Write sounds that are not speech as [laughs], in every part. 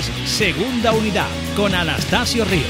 Segunda Unidad con Anastasio Ríos.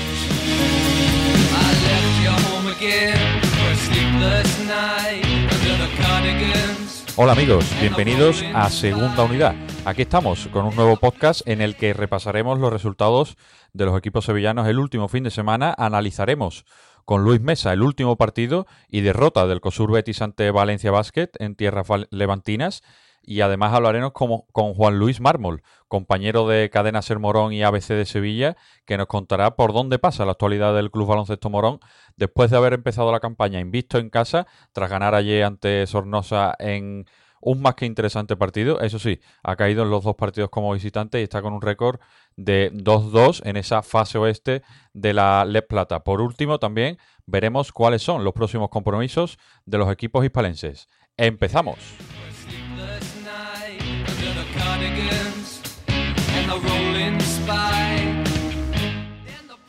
Hola amigos, bienvenidos a Segunda Unidad. Aquí estamos con un nuevo podcast en el que repasaremos los resultados de los equipos sevillanos el último fin de semana. Analizaremos con Luis Mesa el último partido y derrota del COSUR Betis ante Valencia Basket en tierras levantinas y además hablaremos con Juan Luis Mármol, compañero de Cadena Ser Morón y ABC de Sevilla, que nos contará por dónde pasa la actualidad del Club Baloncesto Morón después de haber empezado la campaña invisto en casa, tras ganar ayer ante Sornosa en un más que interesante partido. Eso sí, ha caído en los dos partidos como visitante y está con un récord de 2-2 en esa fase oeste de la Les Plata. Por último, también veremos cuáles son los próximos compromisos de los equipos hispalenses. ¡Empezamos!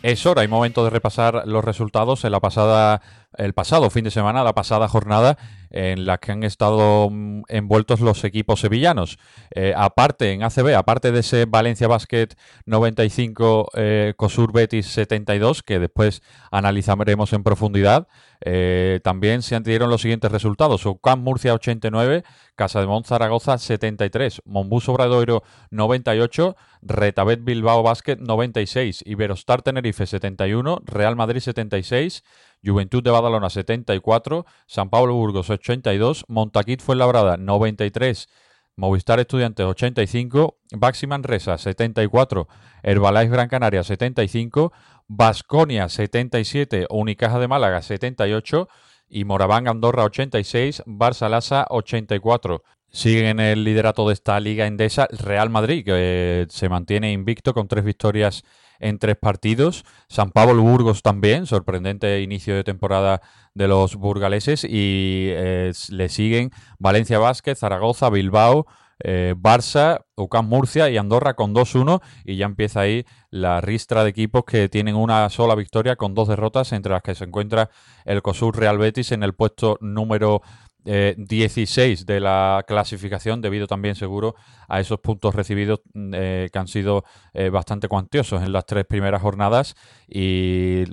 Es hora y momento de repasar los resultados en la pasada, el pasado fin de semana, la pasada jornada en la que han estado mm, envueltos los equipos sevillanos. Eh, aparte, en ACB, aparte de ese Valencia Basket 95, eh, Cosur Betis 72, que después analizaremos en profundidad, eh, también se dieron los siguientes resultados. Ucam Murcia 89, Casa de Mon Zaragoza 73, Monbus Obradoiro 98, Retabet Bilbao Basket 96, Iberostar Tenerife 71, Real Madrid 76, Juventud de Badalona 74, San Pablo Burgos 82, Montaquit Fuenlabrada 93, Movistar Estudiantes 85, Baxi Manresa 74, Herbalife Gran Canaria 75, Basconia 77, Unicaja de Málaga 78 y Moraván Andorra 86, Barça Lasa 84. Siguen en el liderato de esta liga endesa Real Madrid, que se mantiene invicto con tres victorias en tres partidos. San Pablo Burgos también, sorprendente inicio de temporada de los burgaleses. Y eh, le siguen Valencia Vázquez, Zaragoza, Bilbao, eh, Barça, UCAM Murcia y Andorra con 2-1 y ya empieza ahí la ristra de equipos que tienen una sola victoria con dos derrotas entre las que se encuentra el COSUR Real Betis en el puesto número 16 eh, de la clasificación, debido también seguro a esos puntos recibidos mm, eh, que han sido eh, bastante cuantiosos en las tres primeras jornadas. Y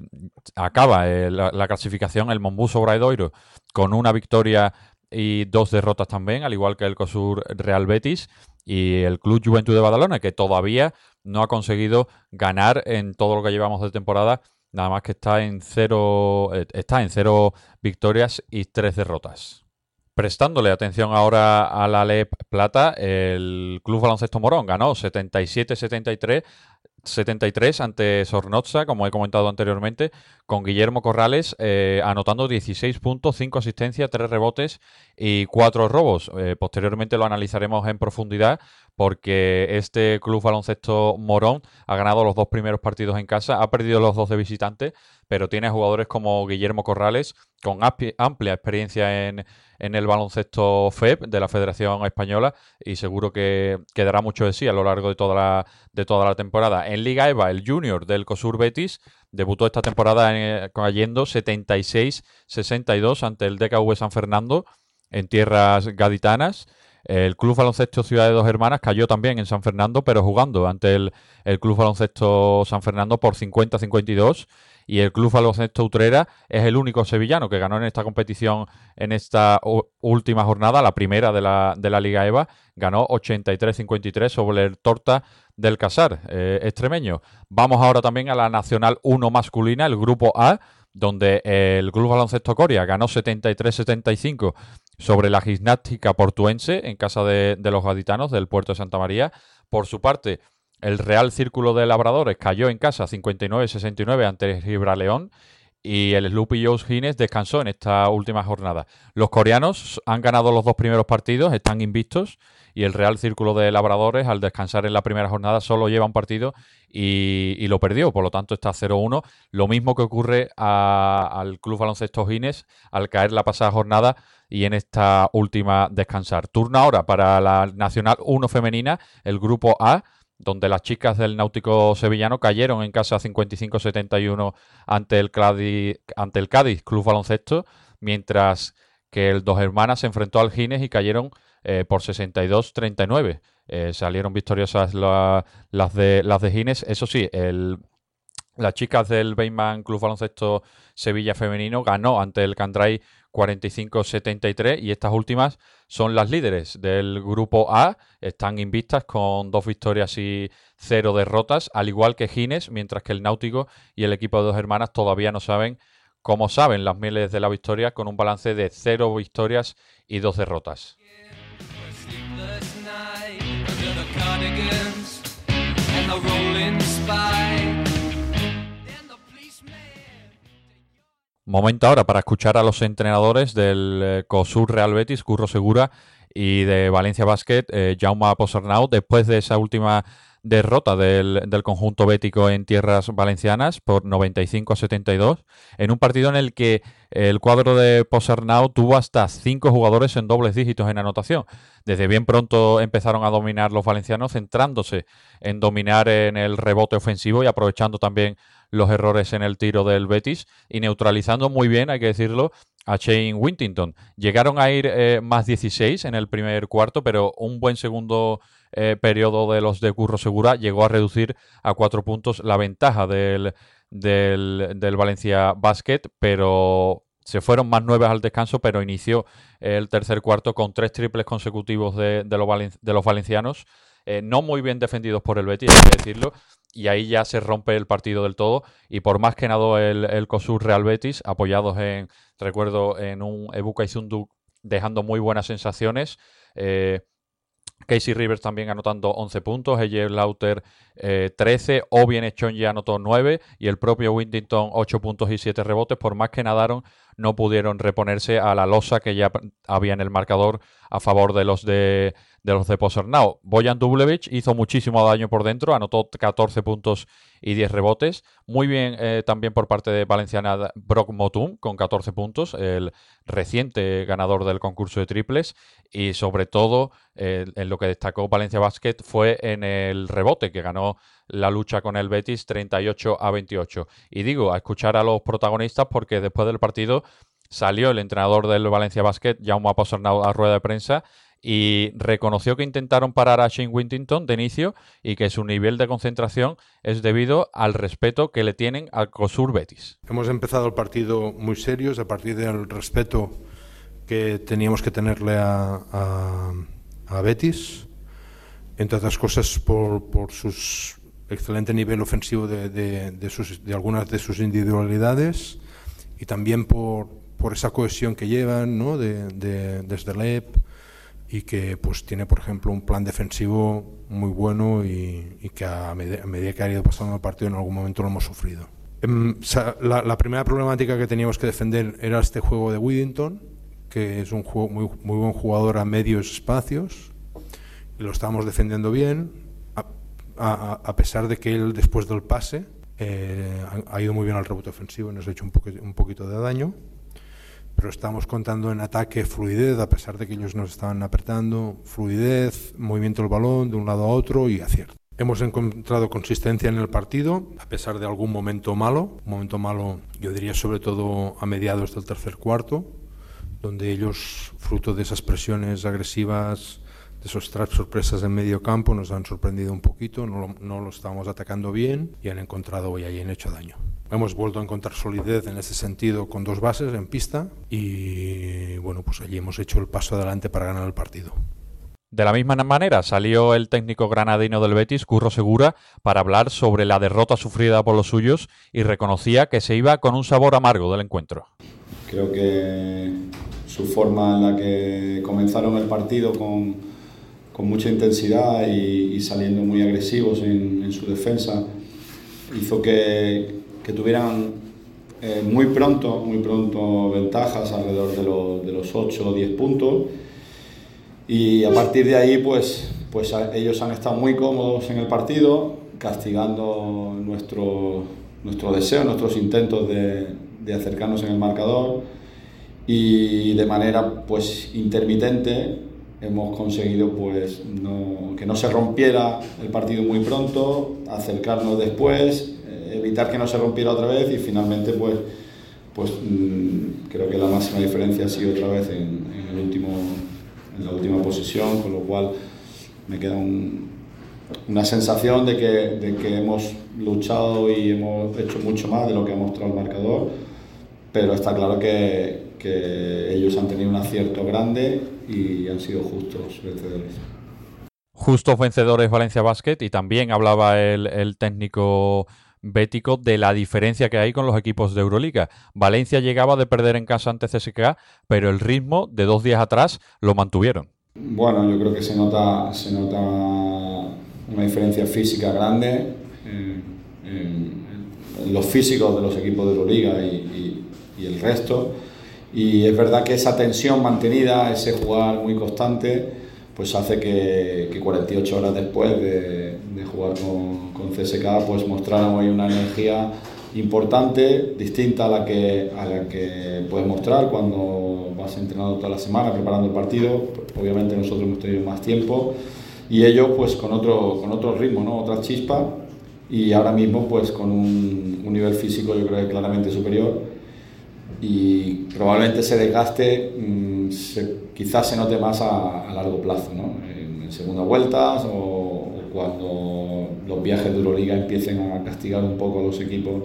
acaba la, clasificación el Monbus Obradoiro con una victoria y dos derrotas también, al igual que el COSUR Real Betis y el Club Juventud de Badalona, que todavía no ha conseguido ganar en todo lo que llevamos de temporada. Nada más que está en cero, está en cero victorias y tres derrotas. Prestándole atención ahora a la LEP Plata, el Club Baloncesto Morón ganó 77-73 73 ante Sornoza, como he comentado anteriormente, con Guillermo Corrales eh, anotando 16 puntos, 5 asistencias, 3 rebotes y 4 robos. Eh, posteriormente lo analizaremos en profundidad porque este club baloncesto Morón ha ganado los dos primeros partidos en casa, ha perdido los dos de visitante, pero tiene jugadores como Guillermo Corrales con amplia experiencia en, en el baloncesto FEB de la Federación Española y seguro que, quedará mucho de sí a lo largo de toda la, temporada. En Liga EVA, el junior del COSUR Betis debutó esta temporada eh, cayendo 76-62 ante el DKV San Fernando en tierras gaditanas. El Club Baloncesto Ciudad de Dos Hermanas cayó también en San Fernando, pero jugando ante el, Club Baloncesto San Fernando por 50-52 y el Club Baloncesto Utrera es el único sevillano que ganó en esta competición en esta última jornada, la primera de la, de la Liga EVA, ganó 83-53 sobre el Torta del Casar, eh, extremeño. Vamos ahora también a la Nacional 1 masculina, el Grupo A, donde el Club Baloncesto Coria ganó 73-75 sobre la gimnástica portuense en casa de, de los gaditanos del puerto de Santa María. Por su parte, el Real Círculo de Labradores cayó en casa 59-69 ante Gibraleón y el Sloopy Joe Gines descansó en esta última jornada. Los coreanos han ganado los dos primeros partidos, están invictos y el Real Círculo de Labradores al descansar en la primera jornada solo lleva un partido y, lo perdió, por lo tanto está 0-1. Lo mismo que ocurre al Club Baloncesto Gines al caer la pasada jornada y en esta última descansar. Turno ahora para la Nacional 1 femenina, el grupo A donde las chicas del Náutico Sevillano cayeron en casa 55-71 ante el Cádiz, ante el Cádiz Club Baloncesto, mientras que el Dos Hermanas se enfrentó al Gines y cayeron eh, por 62-39. eh, salieron victoriosas las de las de Gines. Eso sí, el, las chicas del Bainman Club Baloncesto Sevilla Femenino ganó ante el Candray 45-73 y estas últimas son las líderes del grupo A, están invistas con dos victorias y cero derrotas, al igual que Gines, mientras que el Náutico y el equipo de dos hermanas todavía no saben cómo saben las miles de la victoria con un balance de cero victorias y dos derrotas. Momento ahora para escuchar a los entrenadores del eh, COSUR Real Betis, Curro Segura, y de Valencia Basket, eh, Jaume Posernau, después de esa última derrota del, del, conjunto bético en tierras valencianas por 95 a 72, en un partido en el que el cuadro de Posernau tuvo hasta cinco jugadores en dobles dígitos en anotación. Desde bien pronto empezaron a dominar los valencianos, centrándose en dominar en el rebote ofensivo y aprovechando también los errores en el tiro del Betis y neutralizando muy bien, hay que decirlo, a Shane Wintington. Llegaron a ir eh, más 16 en el primer cuarto, pero un buen segundo eh, periodo de los de Curro Segura llegó a reducir a cuatro puntos la ventaja del, del, Valencia Basket, pero se fueron más nueve al descanso, pero inició el tercer cuarto con tres triples consecutivos de, de, los, valencianos, eh, no muy bien defendidos por el Betis, hay que decirlo, y ahí ya se rompe el partido del todo. Y por más que nadó el, el COSUR Real Betis, apoyados en, recuerdo, en un Ebuka Izundu dejando muy buenas sensaciones. Eh, Casey Rivers también anotando 11 puntos, Eje Lauter 13, eh, o bien ya anotó 9 y el propio Wintington 8 puntos y 7 rebotes. Por más que nadaron, no pudieron reponerse a la losa que ya había en el marcador a favor de los de, de los de Posernao. Boyan Dublevich hizo muchísimo daño por dentro, anotó 14 puntos y 10 rebotes. Muy bien eh, también por parte de Valenciana Brock Motum con 14 puntos, el reciente ganador del concurso de triples. Y sobre todo, en lo que destacó Valencia Basket fue en el rebote, que ganó la lucha con el Betis 38 a 28. Y digo, a escuchar a los protagonistas porque después del partido salió el entrenador del Valencia Basket, Jaume Posernau, a rueda de prensa y reconoció que intentaron parar a Shane Wintington de inicio y que su nivel de concentración es debido al respeto que le tienen al COSUR Betis. Hemos empezado el partido muy serios a partir del respeto que teníamos que tenerle a, Betis, entre otras cosas por, su excelente nivel ofensivo de, algunas de sus individualidades y también por, esa cohesión que llevan ¿no? de, desde el y que pues tiene por ejemplo un plan defensivo muy bueno y, que a, medida que ha ido pasando el partido en algún momento lo hemos sufrido. Em, la, primera problemática que teníamos que defender era este juego de Whittington, que es un juego muy, muy buen jugador a medios espacios, y lo estábamos defendiendo bien, a, a, pesar de que él después del pase eh, ha, ido muy bien al rebote ofensivo y nos ha hecho un, un poquito de daño pero estamos contando en ataque fluidez, a pesar de que ellos nos estaban apretando, fluidez, movimiento del balón de un lado a otro y acierto. Hemos encontrado consistencia en el partido, a pesar de algún momento malo, un momento malo yo diría sobre todo a mediados del tercer cuarto, donde ellos, fruto de esas presiones agresivas, de esos traps sorpresas en medio campo, nos han sorprendido un poquito, no lo, no lo estábamos atacando bien y han encontrado y ahí han hecho daño. Hemos vuelto a encontrar solidez en ese sentido con dos bases en pista y bueno, pues allí hemos hecho el paso adelante para ganar el partido. De la misma manera salió el técnico granadino del Betis, Curro Segura, para hablar sobre la derrota sufrida por los suyos y reconocía que se iba con un sabor amargo del encuentro. Creo que su forma en la que comenzaron el partido con, con mucha intensidad y, saliendo muy agresivos en, en su defensa hizo que, que tuvieran eh, muy pronto, muy pronto ventajas alrededor de, los, de los 8 o 10 puntos. Y a partir de ahí pues, pues ellos han estado muy cómodos en el partido, castigando nuestro, nuestro deseo, nuestros intentos de, acercarnos en el marcador. Y de manera pues intermitente hemos conseguido pues que no se rompiera el partido muy pronto, acercarnos después evitar que no se rompiera otra vez y finalmente pues, pues mm, creo que la máxima diferencia ha sido otra vez en, el último, en la última posición, con lo cual me queda una sensación de que, de que hemos luchado y hemos hecho mucho más de lo que ha mostrado el marcador, pero está claro que, que ellos han tenido un acierto grande y han sido justos vencedores. Justos vencedores Valencia Basket y también hablaba el, el técnico bético de la diferencia que hay con los equipos de Euroliga. Valencia llegaba de perder en casa ante CSKA, pero el ritmo de dos días atrás lo mantuvieron. Bueno, yo creo que se nota, se nota una diferencia física grande en, los físicos de los equipos de Euroliga y, el resto. Y es verdad que esa tensión mantenida, ese jugar muy constante, pues hace que, que 48 horas después de, de jugar con, con, CSK, pues mostráramos ahí una energía importante, distinta a la que, a la que puedes mostrar cuando vas entrenando toda la semana preparando el partido. Obviamente nosotros hemos tenido más tiempo y ellos pues con otro, con otro ritmo, ¿no? otra chispa y ahora mismo pues con un, un nivel físico yo creo que claramente superior y probablemente ese desgaste mmm, se, quizás se note más a, a largo plazo, ¿no? en, en segunda vueltas o, cuando los viajes de Euroliga empiecen a castigar un poco a los equipos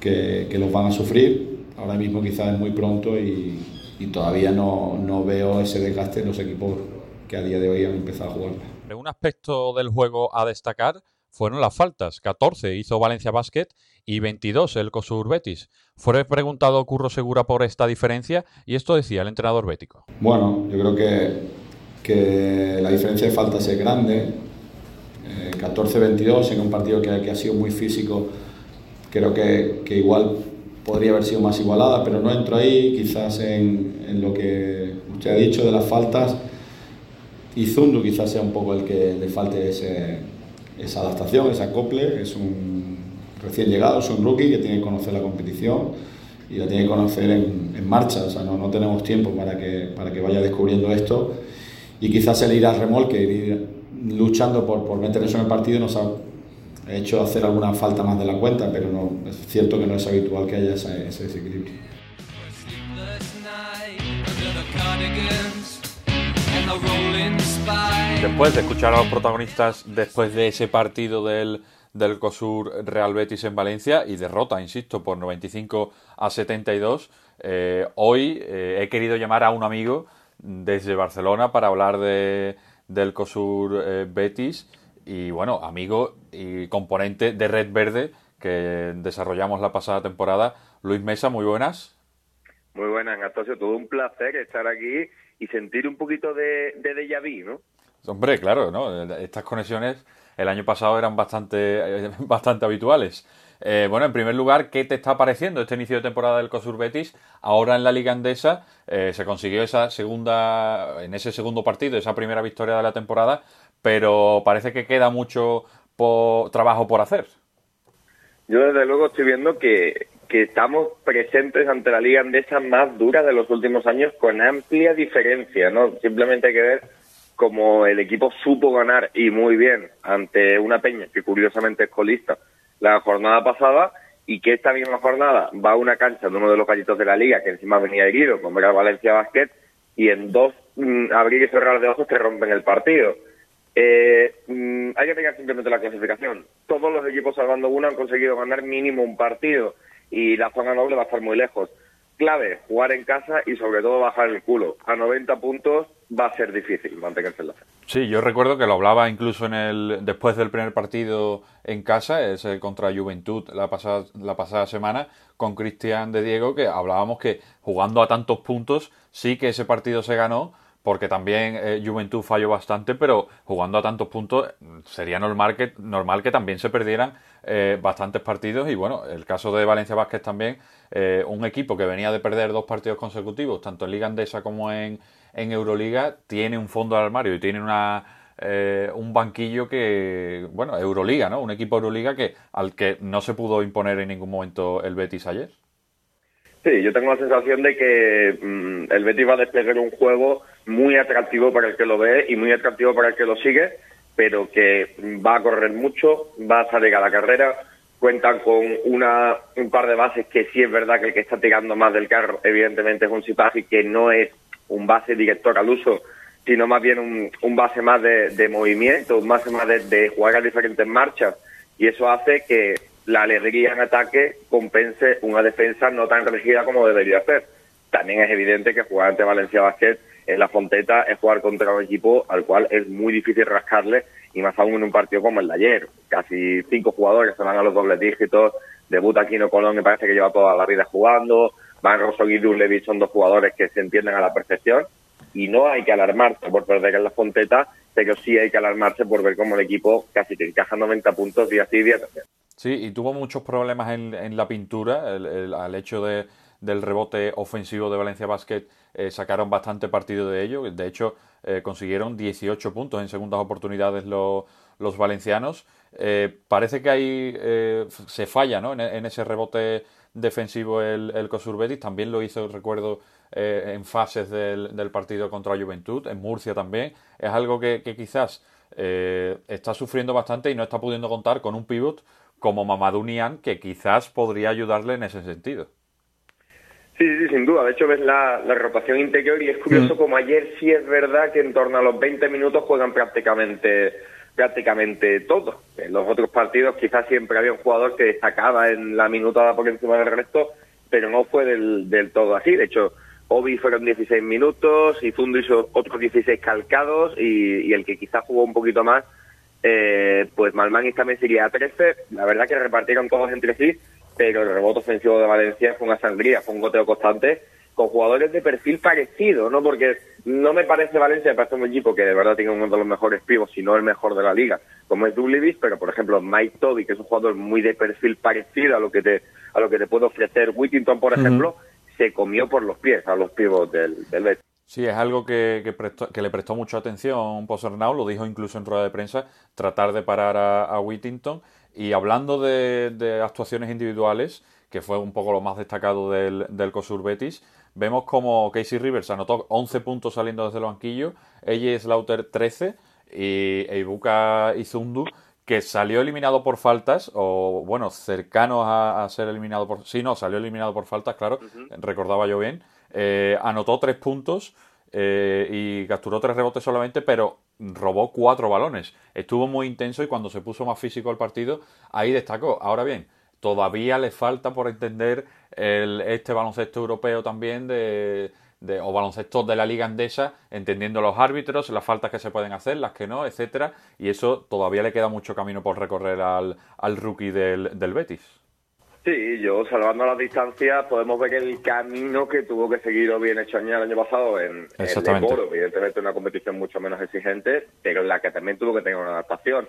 que, que los van a sufrir. Ahora mismo quizás es muy pronto y, y todavía no, no, veo ese desgaste en los equipos que a día de hoy han empezado a jugar. Un aspecto del juego a destacar fueron las faltas. 14 hizo Valencia Basket y 22 el COSUR Betis. Fue preguntado Curro Segura por esta diferencia y esto decía el entrenador bético. Bueno, yo creo que, que la diferencia de faltas es grande. Eh, 14-22 en un partido que, ha sido muy físico, creo que, igual podría haber sido más igualada, pero no entro ahí, quizás en, lo que usted ha dicho de las faltas. Y Zundu quizás sea un poco el que le falte esa adaptación, ese acople. Es un recién llegado, es un rookie que tiene que conocer la competición y la tiene que conocer en, marcha. O sea, no, tenemos tiempo para que, vaya descubriendo esto. Y quizás el ir al remolque, luchando por, por meter eso en el partido, nos ha hecho hacer alguna falta más de la cuenta, pero no, es cierto que no es habitual que haya ese, ese desequilibrio. Después de escuchar a los protagonistas después de ese partido del, del COSUR Real Betis en Valencia y derrota, insisto, por 95 a 72, eh, hoy eh, he querido llamar a un amigo desde Barcelona para hablar de, del COSUR eh, Betis y bueno, amigo y componente de Red Verde que desarrollamos la pasada temporada. Luis Mesa, muy buenas. Muy buenas, Anastasio. Todo un placer estar aquí y sentir un poquito de, de déjà vu, ¿no? Hombre, claro, ¿no? Estas conexiones el año pasado eran bastante, [laughs] bastante habituales. Eh, bueno, en primer lugar, ¿qué te está pareciendo este inicio de temporada del COSUR Betis? Ahora en la Liga Andesa eh, se consiguió esa segunda, en ese segundo partido, esa primera victoria de la temporada, pero parece que queda mucho por, trabajo por hacer. Yo desde luego estoy viendo que, que estamos presentes ante la Liga Andesa más dura de los últimos años con amplia diferencia, ¿no? Simplemente hay que ver cómo el equipo supo ganar y muy bien ante una peña que curiosamente es colista la jornada pasada y que esta misma jornada va a una cancha de uno de los gallitos de la liga que encima venía herido con Real Valencia Basket y en dos mmm, abrir y cerrar de ojos te rompen el partido. Eh, mmm, hay que pegar simplemente la clasificación. Todos los equipos salvando uno han conseguido ganar mínimo un partido y la zona noble va a estar muy lejos. Clave, jugar en casa y sobre todo bajar el culo. A 90 puntos va a ser difícil mantenerse en la zona. Sí, yo recuerdo que lo hablaba incluso en el después del primer partido en casa, ese contra Juventud la pasada, la pasada semana, con Cristian de Diego, que hablábamos que jugando a tantos puntos sí que ese partido se ganó, porque también eh, Juventud falló bastante, pero jugando a tantos puntos sería normal que, normal que también se perdieran eh, bastantes partidos. Y bueno, el caso de Valencia Vázquez también, eh, un equipo que venía de perder dos partidos consecutivos, tanto en Liga Andesa como en, en Euroliga, tiene un fondo al armario y tiene una, eh, un banquillo que, bueno, Euroliga, ¿no? Un equipo Euroliga que al que no se pudo imponer en ningún momento el Betis ayer. Sí, yo tengo la sensación de que mmm, el Betis va a desplegar un juego muy atractivo para el que lo ve y muy atractivo para el que lo sigue, pero que va a correr mucho, va a salir a la carrera, cuentan con una, un par de bases que sí es verdad que el que está tirando más del carro evidentemente es un Sipagi que no es un base director al uso sino más bien un, un base más de, movimiento, un base más de, jugar a diferentes marchas. Y eso hace que la alegría en ataque compense una defensa no tan rígida como debería ser. También es evidente que jugar ante Valencia Basket en la Fonteta es jugar contra un equipo al cual es muy difícil rascarle y más aún en un partido como el de ayer. Casi cinco jugadores se van a los dobles dígitos, debuta Aquino Colón me parece que lleva toda la vida jugando, Van Rosso y Levi son dos jugadores que se entienden a la perfección y no hay que alarmarse por perder en la Fonteta, pero sí hay que alarmarse por ver cómo el equipo casi te encaja 90 puntos día sí día también. Sí, y tuvo muchos problemas en, en la pintura, el, al hecho de, del rebote ofensivo de Valencia Basket eh, sacaron bastante partido de ello, de hecho eh, consiguieron 18 puntos en segundas oportunidades los, valencianos. Eh, parece que ahí se falla ¿no? en, ese rebote defensivo el, el Cosurbetis, también lo hizo, recuerdo, en fases del, partido contra Juventud, en Murcia también. Es algo que, quizás eh, está sufriendo bastante y no está pudiendo contar con un pivot como Mamadou Nian, que quizás podría ayudarle en ese sentido. Sí, sí, sin duda. De hecho, ves la, la rotación interior y es curioso mm. como ayer sí es verdad que en torno a los 20 minutos juegan prácticamente prácticamente todos. En los otros partidos quizás siempre había un jugador que destacaba en la minutada por encima del resto, pero no fue del, del todo así. De hecho, Obi fueron 16 minutos, y Fundo hizo otros 16 calcados y, el que quizás jugó un poquito más, eh, pues Malmán también sería a 13. La verdad que repartieron todos entre sí, pero el rebote ofensivo de Valencia fue una sangría, fue un goteo constante con jugadores de perfil parecido, ¿no? Porque no me parece Valencia, me parece un equipo que de verdad tiene uno de los mejores pivos, si no el mejor de la liga, como es Dublivis, pero por ejemplo Mike Toby, que es un jugador muy de perfil parecido a lo que te a lo que te puede ofrecer Whittington, por ejemplo, se comió por los pies a los pibos del, del. Sí, es algo que, que, le prestó mucha atención Posernau, lo dijo incluso en rueda de prensa, tratar de parar a, Whittington. Y hablando de, actuaciones individuales, que fue un poco lo más destacado del, del COSUR Betis, vemos como Casey Rivers anotó 11 puntos saliendo desde el banquillo, ella Slaughter 13 y Eibuka Izundu que salió eliminado por faltas, o bueno, cercano a, ser eliminado por... Sí, no, salió eliminado por faltas, claro, recordaba yo bien. Eh, anotó tres puntos eh, y capturó tres rebotes solamente, pero robó cuatro balones. Estuvo muy intenso y cuando se puso más físico el partido, ahí destacó. Ahora bien, todavía le falta por entender el, este baloncesto europeo también de o baloncesto de la liga andesa, entendiendo los árbitros, las faltas que se pueden hacer, las que no, etcétera, y eso todavía le queda mucho camino por recorrer al, al rookie del, del Betis. Sí, yo salvando las distancias podemos ver el camino que tuvo que seguir bien hecho el año pasado en, el Boro, evidentemente una competición mucho menos exigente, pero en la que también tuvo que tener una adaptación.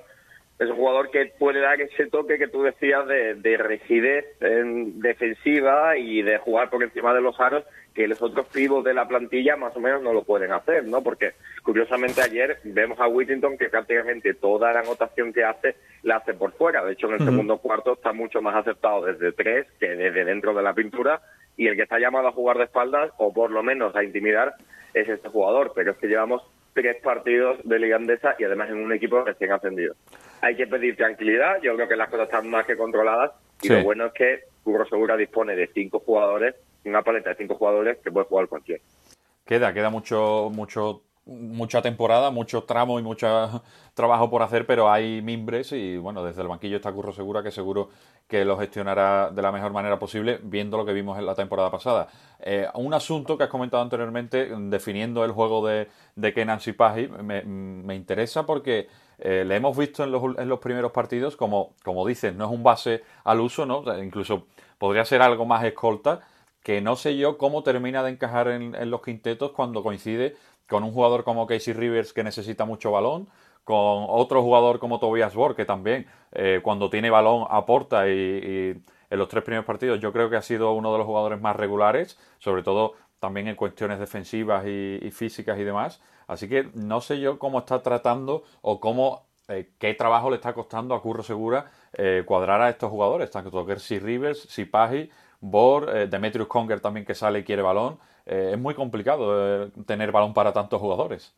Es un jugador que puede dar ese toque que tú decías de, de rigidez en defensiva y de jugar por encima de los aros que los otros pibos de la plantilla más o menos no lo pueden hacer, ¿no? Porque curiosamente ayer vemos a Whittington que prácticamente toda la anotación que hace la hace por fuera. De hecho, en el segundo cuarto está mucho más aceptado desde tres que desde dentro de la pintura y el que está llamado a jugar de espaldas o por lo menos a intimidar es este jugador. Pero es que llevamos tres partidos de Liga Andesa y además en un equipo recién ascendido hay que pedir tranquilidad. Yo creo que las cosas están más que controladas. Y lo bueno es que Curro Segura dispone de cinco jugadores, una paleta de cinco jugadores que puede jugar cualquiera. Queda, queda mucho, mucho mucha temporada, mucho tramo y mucho [laughs] trabajo por hacer, pero hay mimbres y bueno, desde el banquillo está Curro Segura que seguro que lo gestionará de la mejor manera posible, viendo lo que vimos en la temporada pasada. Eh, un asunto que has comentado anteriormente, definiendo el juego de, de Kenan Sipahi, me, me interesa porque eh, le hemos visto en los, en los primeros partidos, como, como dices, no es un base al uso, ¿no? incluso podría ser algo más escolta, que no sé yo cómo termina de encajar en, los quintetos cuando coincide con un jugador como Casey Rivers que necesita mucho balón, con otro jugador como Tobias Borg que también eh, cuando tiene balón aporta y, en los tres primeros partidos yo creo que ha sido uno de los jugadores más regulares, sobre todo también en cuestiones defensivas y, físicas y demás. Así que no sé yo cómo está tratando o cómo eh, qué trabajo le está costando a Curro Segura eh, cuadrar a estos jugadores, tanto Casey Rivers, Sipahi, Bor, Demetrius Conger también que sale y quiere balón. Eh, es muy complicado eh, tener balón para tantos jugadores.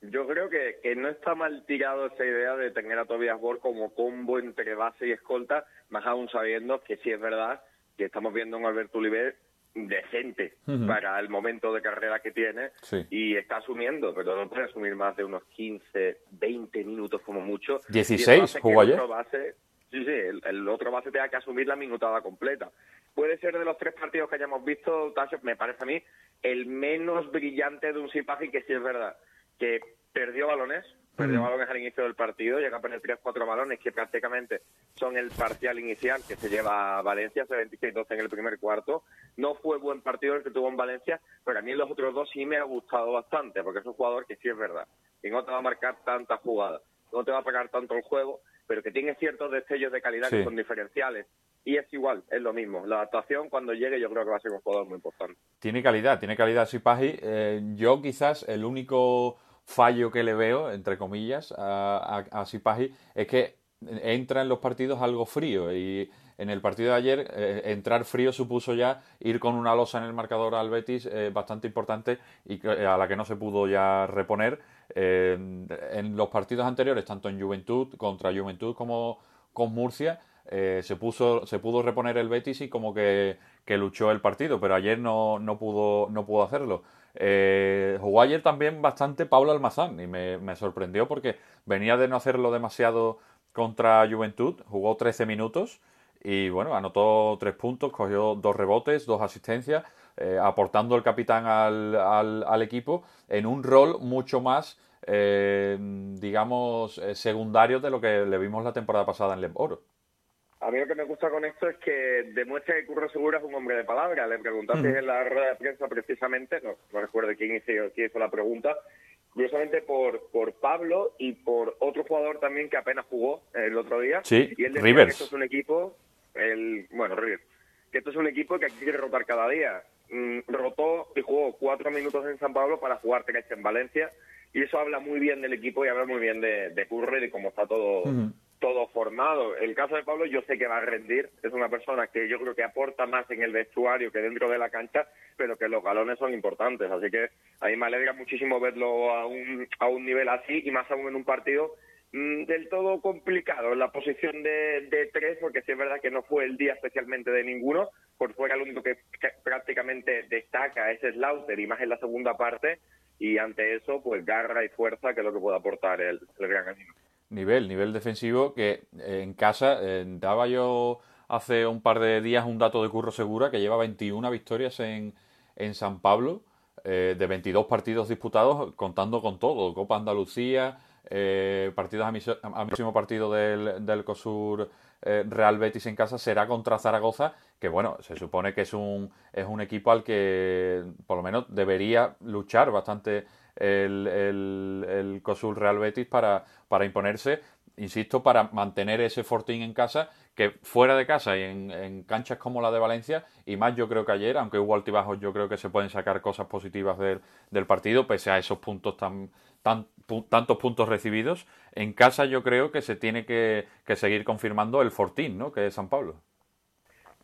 Yo creo que, que no está mal tirado esa idea de tener a Tobias Bor como combo entre base y escolta, más aún sabiendo que sí es verdad que estamos viendo un Alberto Oliver decente para el momento de carrera que tiene y está asumiendo, pero no puede asumir más de unos 15, 20 minutos como mucho. 16 jugó ayer. sí, sí, el, otro base tenga que asumir la minutada completa. Puede ser de los tres partidos que hayamos visto, me parece a mí, el menos brillante de un Sipaji, que sí es verdad, que perdió balones, perdió balones al inicio del partido, llega a perder 3-4 balones que prácticamente son el parcial inicial que se lleva a Valencia, hace 26-12 en el primer cuarto. No fue buen partido el que tuvo en Valencia, pero a mí los otros dos sí me ha gustado bastante, porque es un jugador que sí es verdad, que no te va a marcar tantas jugadas, no te va a pegar tanto el juego, pero que tiene ciertos destellos de calidad que son diferenciales. Y es igual, es lo mismo. La adaptación cuando llegue yo creo que va a ser un jugador muy importante. Tiene calidad, tiene calidad Sipahi. Eh, yo quizás el único fallo que le veo, entre comillas, a, a, Sipahi es que entra en los partidos algo frío y en el partido de ayer eh, entrar frío supuso ya ir con una losa en el marcador al Betis eh, bastante importante y a la que no se pudo ya reponer. en los partidos anteriores, tanto en Juventud, contra Juventud como con Murcia, eh, se, puso, se pudo reponer el Betis y como que, que luchó el partido, pero ayer no, no, pudo, no pudo hacerlo. Eh, jugó ayer también bastante Pablo Almazán y me, sorprendió porque venía de no hacerlo demasiado contra Juventud, jugó 13 minutos y bueno, anotó tres puntos, cogió dos rebotes, dos asistencias, eh, aportando el capitán al, al, al, equipo en un rol mucho más, digamos, secundario de lo que le vimos la temporada pasada en Oro. A mí lo que me gusta con esto es que demuestra que Curro Segura es un hombre de palabra. Le preguntaste en la rueda de prensa precisamente, no, recuerdo quién hizo, quién hizo la pregunta, curiosamente por, por Pablo y por otro jugador también que apenas jugó el otro día. Sí, y él decía Rivers. que esto es un equipo, el, bueno, Rivers, que esto es un equipo que aquí quiere rotar cada día. Mm, rotó y jugó cuatro minutos en San Pablo para jugar tres en Valencia y eso habla muy bien del equipo y habla muy bien de, de Curro y de cómo está todo todo formado. El caso de Pablo yo sé que va a rendir, es una persona que yo creo que aporta más en el vestuario que dentro de la cancha, pero que los galones son importantes, así que a mí me alegra muchísimo verlo a un, a un nivel así y más aún en un partido mm, del todo complicado en la posición de, de, tres, porque sí es verdad que no fue el día especialmente de ninguno, por fuera el único que, prácticamente destaca es Slaughter y más en la segunda parte, y ante eso pues garra y fuerza que es lo que puede aportar el, gran animo nivel, nivel defensivo que eh, en casa eh, daba yo hace un par de días un dato de Curro Segura que lleva 21 victorias en, en San Pablo eh, de 22 partidos disputados contando con todo, Copa Andalucía, partidos a, próximo partido del, del COSUR Real Betis en casa será contra Zaragoza, que bueno, se supone que es un, es un equipo al que por lo menos debería luchar bastante el, el, el COSUL Real Betis para, para imponerse, insisto, para mantener ese fortín en casa, que fuera de casa y en, canchas como la de Valencia, y más yo creo que ayer, aunque hubo altibajos, yo creo que se pueden sacar cosas positivas del, del partido, pese a esos puntos tan, tan, tantos puntos recibidos. En casa yo creo que se tiene que, que seguir confirmando el fortín, ¿no? que es San Pablo.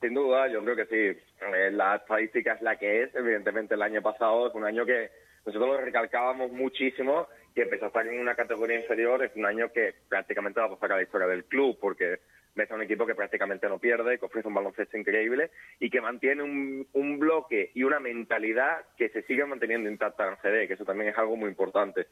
Sin duda, yo creo que sí. Eh, la estadística es la que es. Evidentemente, el año pasado es un año que nosotros lo recalcábamos muchísimo que pese a estar en una categoría inferior es un año que prácticamente va a pasar a la historia del club porque ves a un equipo que prácticamente no pierde, que ofrece un baloncesto increíble y que mantiene un, bloque y una mentalidad que se sigue manteniendo intacta en CD, que eso también es algo muy importante.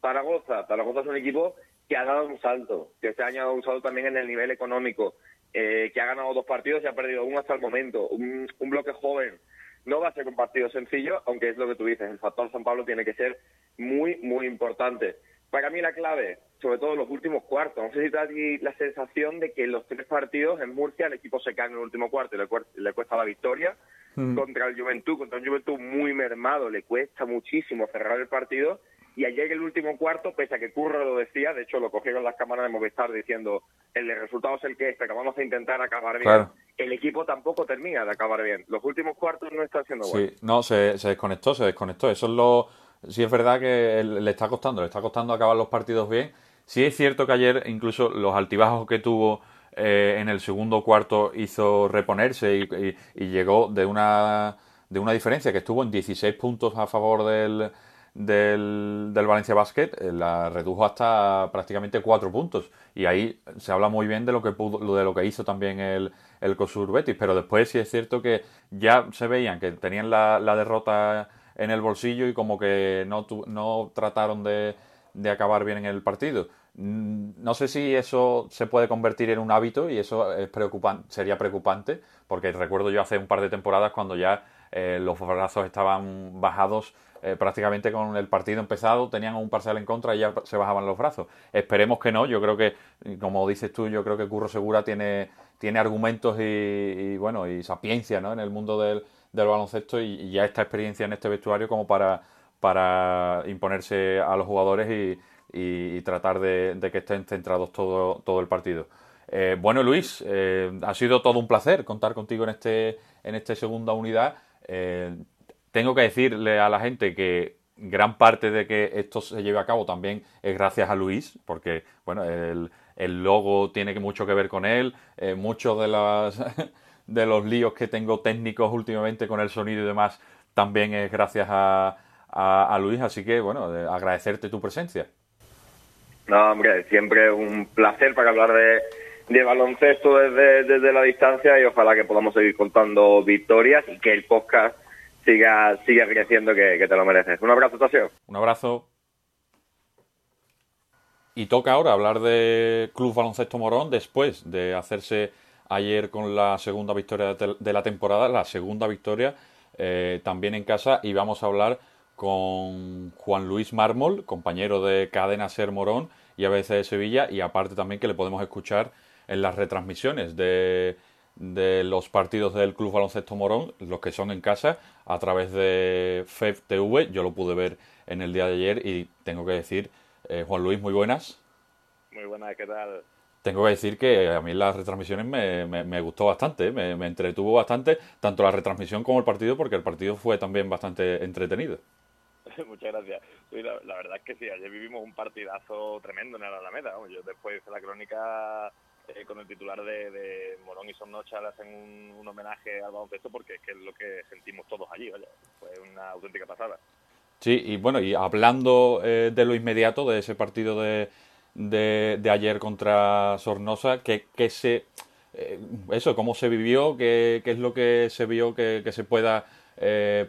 Zaragoza, Zaragoza es un equipo que ha dado un salto, que este año ha dado un salto también en el nivel económico, eh, que ha ganado dos partidos y ha perdido uno hasta el momento, un bloque joven, no va a ser un partido sencillo, aunque es lo que tú dices, el factor San Pablo tiene que ser muy, muy importante. Para mí la clave, sobre todo en los últimos cuartos, no sé si te da la sensación de que en los tres partidos en Murcia el equipo se cae en el último cuarto y le, cuesta la victoria. Mm. Contra el Juventud, contra un Juventud muy mermado, le cuesta muchísimo cerrar el partido y ayer el último cuarto, pese a que Curro lo decía, de hecho lo cogieron las cámaras de Movistar diciendo el resultado es el que es, pero vamos a intentar acabar bien. El equipo tampoco termina de acabar bien. Los últimos cuartos no están siendo buenos. Sí, no, se, desconectó, se desconectó. Eso es lo... Sí es verdad que le está costando, le está costando acabar los partidos bien. Sí es cierto que ayer incluso los altibajos que tuvo eh, en el segundo cuarto hizo reponerse y, y llegó de una, de una diferencia que estuvo en 16 puntos a favor del del, del Valencia Basket eh, la redujo hasta prácticamente cuatro puntos. Y ahí se habla muy bien de lo que pudo, de lo que hizo también el, el COSUR Betis. Pero después sí es cierto que ya se veían que tenían la, la derrota en el bolsillo y como que no, no trataron de, de acabar bien en el partido. Mm, no sé si eso se puede convertir en un hábito y eso es preocupante, sería preocupante, porque recuerdo yo hace un par de temporadas cuando ya eh, los brazos estaban bajados eh, prácticamente con el partido empezado, tenían un parcial en contra y ya se bajaban los brazos. Esperemos que no, yo creo que, como dices tú, yo creo que Curro Segura tiene, tiene argumentos y, bueno, y sapiencia ¿no? en el mundo del, del baloncesto y, ya esta experiencia en este vestuario como para, para imponerse a los jugadores y, y, tratar de, que estén centrados todo, todo el partido. Eh, bueno, Luis, ha sido todo un placer contar contigo en este en esta segunda unidad. Eh, tengo que decirle a la gente que gran parte de que esto se lleve a cabo también es gracias a Luis, porque bueno, el, el logo tiene mucho que ver con él, eh, muchos de, las, [laughs] de los líos que tengo técnicos últimamente con el sonido y demás también es gracias a, a, Luis, así que bueno, agradecerte tu presencia. No, hombre, siempre un placer para hablar de, de baloncesto desde, desde la distancia y ojalá que podamos seguir contando victorias y que el podcast siga, siga creciendo que, te lo mereces. Un abrazo, Tasio. Un abrazo. Y toca ahora hablar de Club Baloncesto Morón después de hacerse ayer con la segunda victoria de la temporada, la segunda victoria eh, también en casa y vamos a hablar con Juan Luis Mármol, compañero de Cadena Ser Morón y ABC de Sevilla y aparte también que le podemos escuchar en las retransmisiones de, de los partidos del Club Baloncesto Morón, los que son en casa, a través de FEF TV. Yo lo pude ver en el día de ayer y tengo que decir, eh, Juan Luis, muy buenas. Muy buenas, ¿qué tal? Tengo que decir que a mí las retransmisiones me, me, gustó bastante, me, me, entretuvo bastante, tanto la retransmisión como el partido, porque el partido fue también bastante entretenido. [laughs] Muchas gracias. la, verdad es que sí, ayer vivimos un partidazo tremendo en el Alameda. Yo después de la crónica eh, con el titular de, Morón y Son le hacen un, homenaje al baloncesto porque es que es lo que sentimos todos allí, vaya. Fue una auténtica pasada. Sí, y bueno, y hablando eh, de lo inmediato, de ese partido de, de, ayer contra Sornosa, ¿qué, se... Eh, eso, cómo se vivió, qué, qué, es lo que se vio que, que se pueda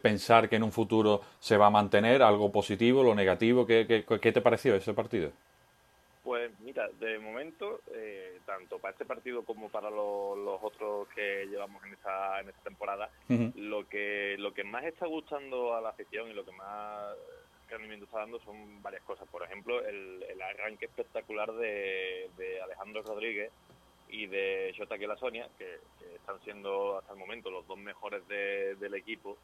pensar que en un futuro se va a mantener, algo positivo, lo negativo, ¿qué, qué, qué te pareció ese partido? Pues mira, de momento, tanto para este partido como para los otros que llevamos en esta, en esta temporada, lo que lo que más está gustando a la afición y lo que más rendimiento está dando son varias cosas. Por ejemplo, el, arranque espectacular de, Alejandro Rodríguez y de Shota Sonia, que, están siendo hasta el momento los dos mejores del equipo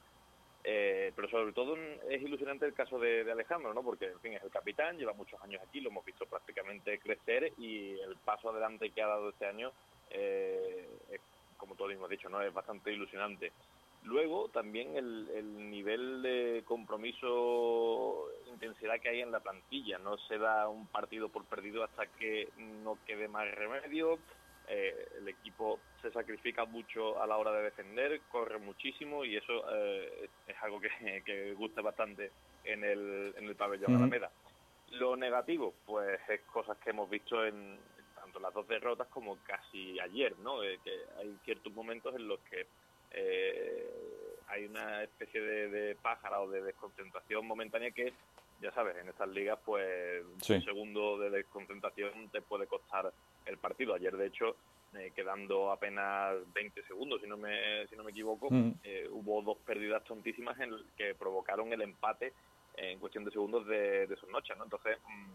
eh, pero sobre todo es ilusionante el caso de, Alejandro, ¿no? Porque, en fin, es el capitán, lleva muchos años aquí, lo hemos visto prácticamente crecer y el paso adelante que ha dado este año, eh, como todos hemos dicho, ¿no? Es bastante ilusionante. Luego, también el, el nivel de compromiso, intensidad que hay en la plantilla. No se da un partido por perdido hasta que no quede más remedio. Eh, el equipo se sacrifica mucho a la hora de defender, corre muchísimo y eso eh, es algo que, [laughs] que, gusta bastante en el, en el pabellón de Alameda. Lo negativo, pues es cosas que hemos visto en tanto las dos derrotas como casi ayer, ¿no? Eh, que hay ciertos momentos en los que hay una especie de, de pájara o de desconcentración momentánea que ya sabes, en estas ligas, pues un segundo de desconcentración te puede costar el partido. Ayer, de hecho, eh, quedando apenas 20 segundos, si no me, si no me equivoco, mm. eh, hubo dos pérdidas tontísimas en que provocaron el empate en cuestión de segundos de, de noches, ¿no? Entonces, mm,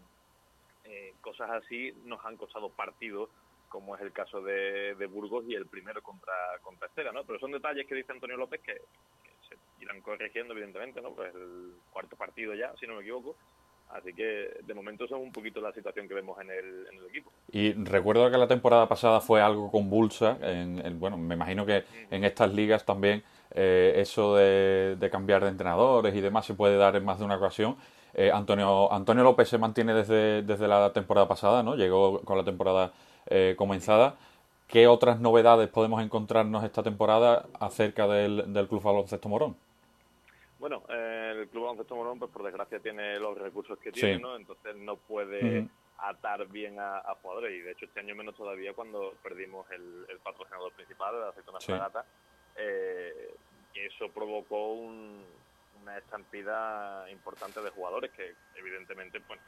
eh, cosas así nos han costado partidos como es el caso de, Burgos y el primero contra, contra Estela, ¿no? Pero son detalles que dice Antonio López que, se irán corrigiendo, evidentemente, ¿no? Pues el cuarto partido ya, si no me equivoco, Así que de momento eso es un poquito la situación que vemos en el, en el equipo. Y recuerdo que la temporada pasada fue algo convulsa. En, bueno, me imagino que en estas ligas también eh, eso de, cambiar de entrenadores y demás se puede dar en más de una ocasión. Eh, Antonio, Antonio López se mantiene desde, desde la temporada pasada, ¿no? Llegó con la temporada eh, comenzada. ¿Qué otras novedades podemos encontrarnos esta temporada acerca del, del Club Baloncesto Morón? Bueno, el Club Baloncesto Morón, pues por desgracia tiene los recursos que tiene, ¿no? Entonces no puede atar bien a, jugadores y de hecho este año menos todavía cuando perdimos el, patrocinador principal, la aceituna sí. fragata, eh, eso provocó una estampida importante de jugadores que evidentemente pues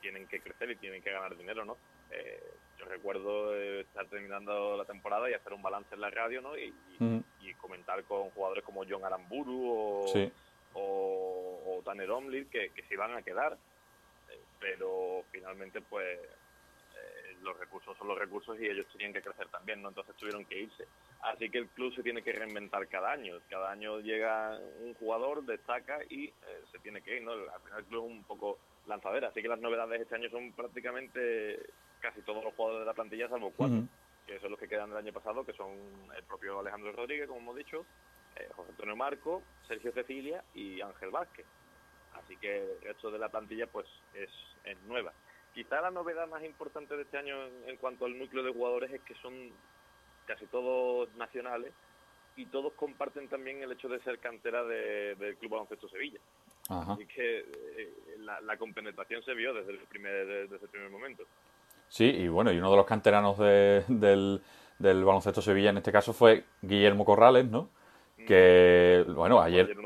tienen que crecer y tienen que ganar dinero, ¿no? Eh, yo recuerdo estar terminando la temporada y hacer un balance en la radio, ¿no? Y, comentar con jugadores como John Aramburu o, o, Tanner Omlid que, que se iban a quedar pero finalmente pues eh, los recursos son los recursos y ellos tenían que crecer también, ¿no? Entonces tuvieron que irse. Así que el club se tiene que reinventar cada año. Cada año llega un jugador, destaca y eh, se tiene que ir, ¿no? Al final el club es un poco lanzadera. Así que las novedades de este año son prácticamente casi todos los jugadores de la plantilla, salvo cuatro, que son los que quedan del año pasado, que son el propio Alejandro Rodríguez, como hemos dicho, eh, José Antonio Marco, Sergio Cecilia y Ángel Vázquez. Así que el resto de la plantilla pues es, nueva. Quizá la novedad más importante de este año en, cuanto al núcleo de jugadores es que son casi todos nacionales y todos comparten también el hecho de ser cantera del Club Baloncesto Sevilla. Así que eh, la, compenetración se vio desde el primer, desde el primer momento. Sí, y bueno, y uno de los canteranos del, del baloncesto Sevilla en este caso fue Guillermo Corrales, ¿no? Que bueno, ayer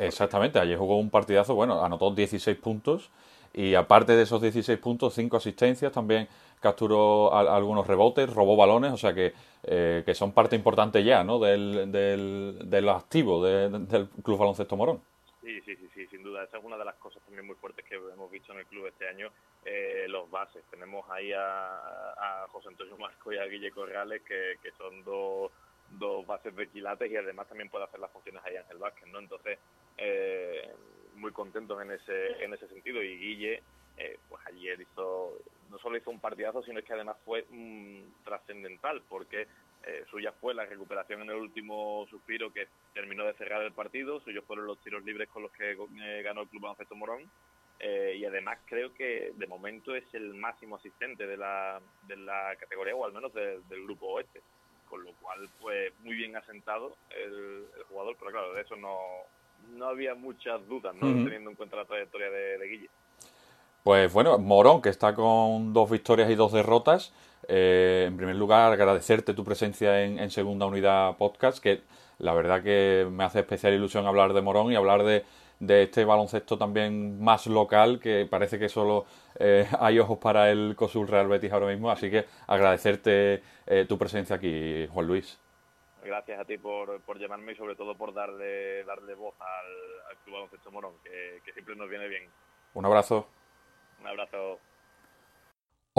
exactamente, ayer jugó un partidazo, bueno, anotó 16 puntos y aparte de esos 16 puntos, 5 asistencias, también capturó algunos rebotes, robó balones, o sea que, eh, que son parte importante ya, ¿no? Del, del, del activo del Club Baloncesto Morón. Sí, sí, sí, sí, sin duda. Esa es una de las cosas también muy fuertes que hemos visto en el club este año, eh, los bases. Tenemos ahí a, a José Antonio Marco y a Guille Corrales, que, que son dos dos bases de quilates y además también puede hacer las funciones ahí Ángel Vázquez, ¿no? Entonces, eh, muy contentos en ese, en ese sentido y Guille, eh, pues ayer hizo, no solo hizo un partidazo, sino que además fue mm, trascendental porque eh, suya fue la recuperación en el último suspiro que terminó de cerrar el partido, suyos fueron los tiros libres con los que ganó el Club Baloncesto Morón y además creo que de momento es el máximo asistente de la, de la categoría o al menos del grupo oeste con lo cual pues muy bien asentado el, jugador, pero claro, de eso no, no había muchas dudas, ¿no? teniendo en cuenta la trayectoria de, Guille. Pues bueno, Morón, que está con dos victorias y dos derrotas. Eh, en primer lugar, agradecerte tu presencia en, en, Segunda Unidad Podcast, que la verdad que me hace especial ilusión hablar de Morón y hablar de, de este baloncesto también más local, que parece que solo eh, hay ojos para el COSUL Real Betis ahora mismo. Así que agradecerte eh, tu presencia aquí, Juan Luis. Gracias a ti por, por llamarme y sobre todo por darle, darle voz al, Club Baloncesto Morón, que, que siempre nos viene bien. Un abrazo. Un abrazo.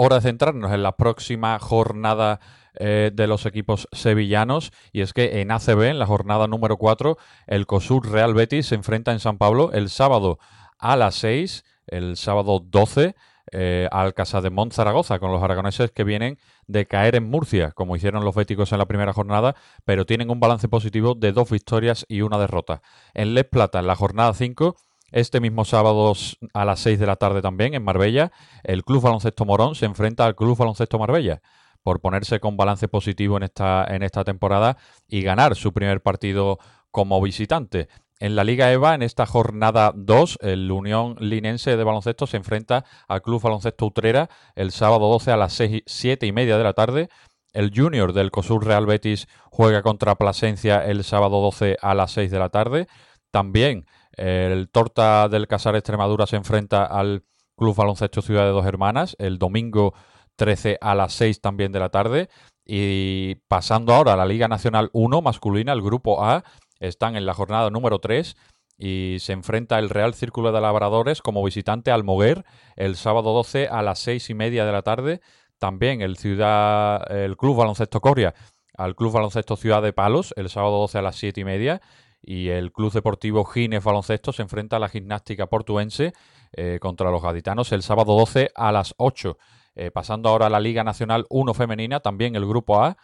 Hora de centrarnos en la próxima jornada eh, de los equipos sevillanos. Y es que en ACB, en la jornada número 4, el COSUR Real Betis se enfrenta en San Pablo el sábado a las 6, el sábado 12, eh, al Casa de Mont Zaragoza, con los aragoneses que vienen de caer en Murcia, como hicieron los béticos en la primera jornada, pero tienen un balance positivo de dos victorias y una derrota. En Les Plata, en la jornada 5, este mismo sábado a las 6 de la tarde también, en Marbella, el Club Baloncesto Morón se enfrenta al Club Baloncesto Marbella por ponerse con balance positivo en esta, en esta temporada y ganar su primer partido como visitante. En la Liga EVA, en esta jornada 2, el Unión Linense de Baloncesto se enfrenta al Club Baloncesto Utrera el sábado 12 a las 6, 7 y media de la tarde. El Junior del COSUR Real Betis juega contra Plasencia el sábado 12 a las 6 de la tarde. También el Torta del Casar Extremadura se enfrenta al Club Baloncesto Ciudad de Dos Hermanas el domingo 13 a las 6 también de la tarde. Y pasando ahora a la Liga Nacional 1 masculina, el grupo A, están en la jornada número 3 y se enfrenta el Real Círculo de Labradores como visitante al Moguer el sábado 12 a las 6 y media de la tarde. También el, ciudad, el Club Baloncesto Coria al Club Baloncesto Ciudad de Palos el sábado 12 a las 7 y media. Y el Club Deportivo Gines Baloncesto se enfrenta a la gimnástica portuense eh, contra los gaditanos el sábado 12 a las 8. Eh, pasando ahora a la Liga Nacional 1 femenina, también el grupo A.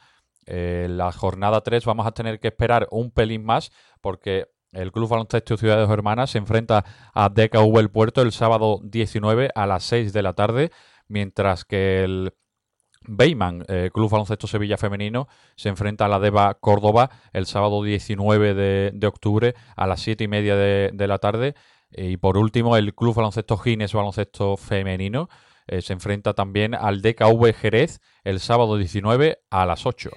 Eh, la jornada 3 vamos a tener que esperar un pelín más porque el Club Baloncesto Ciudades Hermanas se enfrenta a DKV El Puerto el sábado 19 a las 6 de la tarde, mientras que el Beyman, eh, Club Baloncesto Sevilla Femenino, se enfrenta a la Deva Córdoba el sábado 19 de, octubre a las 7 y media de, la tarde. Y por último, el Club Baloncesto Gines Baloncesto Femenino eh, se enfrenta también al DKV Jerez el sábado 19 a las 8.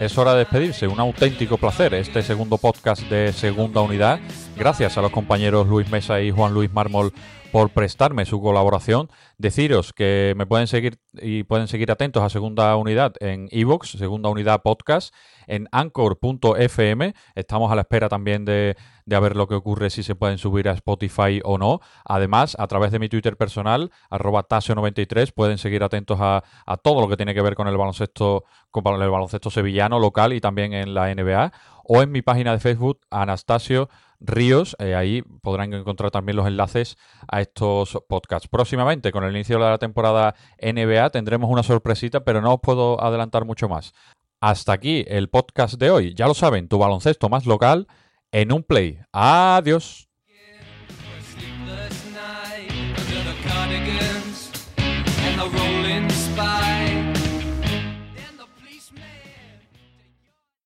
Es hora de despedirse, un auténtico placer este segundo podcast de Segunda Unidad. Gracias a los compañeros Luis Mesa y Juan Luis Mármol por prestarme su colaboración. Deciros que me pueden seguir y pueden seguir atentos a Segunda Unidad en Evox, Segunda Unidad Podcast, en anchor.fm. Estamos a la espera también de, de, ver lo que ocurre si se pueden subir a Spotify o no. Además, a través de mi Twitter personal, arroba tasio93, pueden seguir atentos a, a, todo lo que tiene que ver con el baloncesto, con el baloncesto sevillano local y también en la NBA. O en mi página de Facebook, Anastasio Ríos. Eh, ahí podrán encontrar también los enlaces a estos podcasts. Próximamente, con el inicio de la temporada NBA, tendremos una sorpresita, pero no os puedo adelantar mucho más. Hasta aquí el podcast de hoy. Ya lo saben, tu baloncesto más local en un play. Adiós.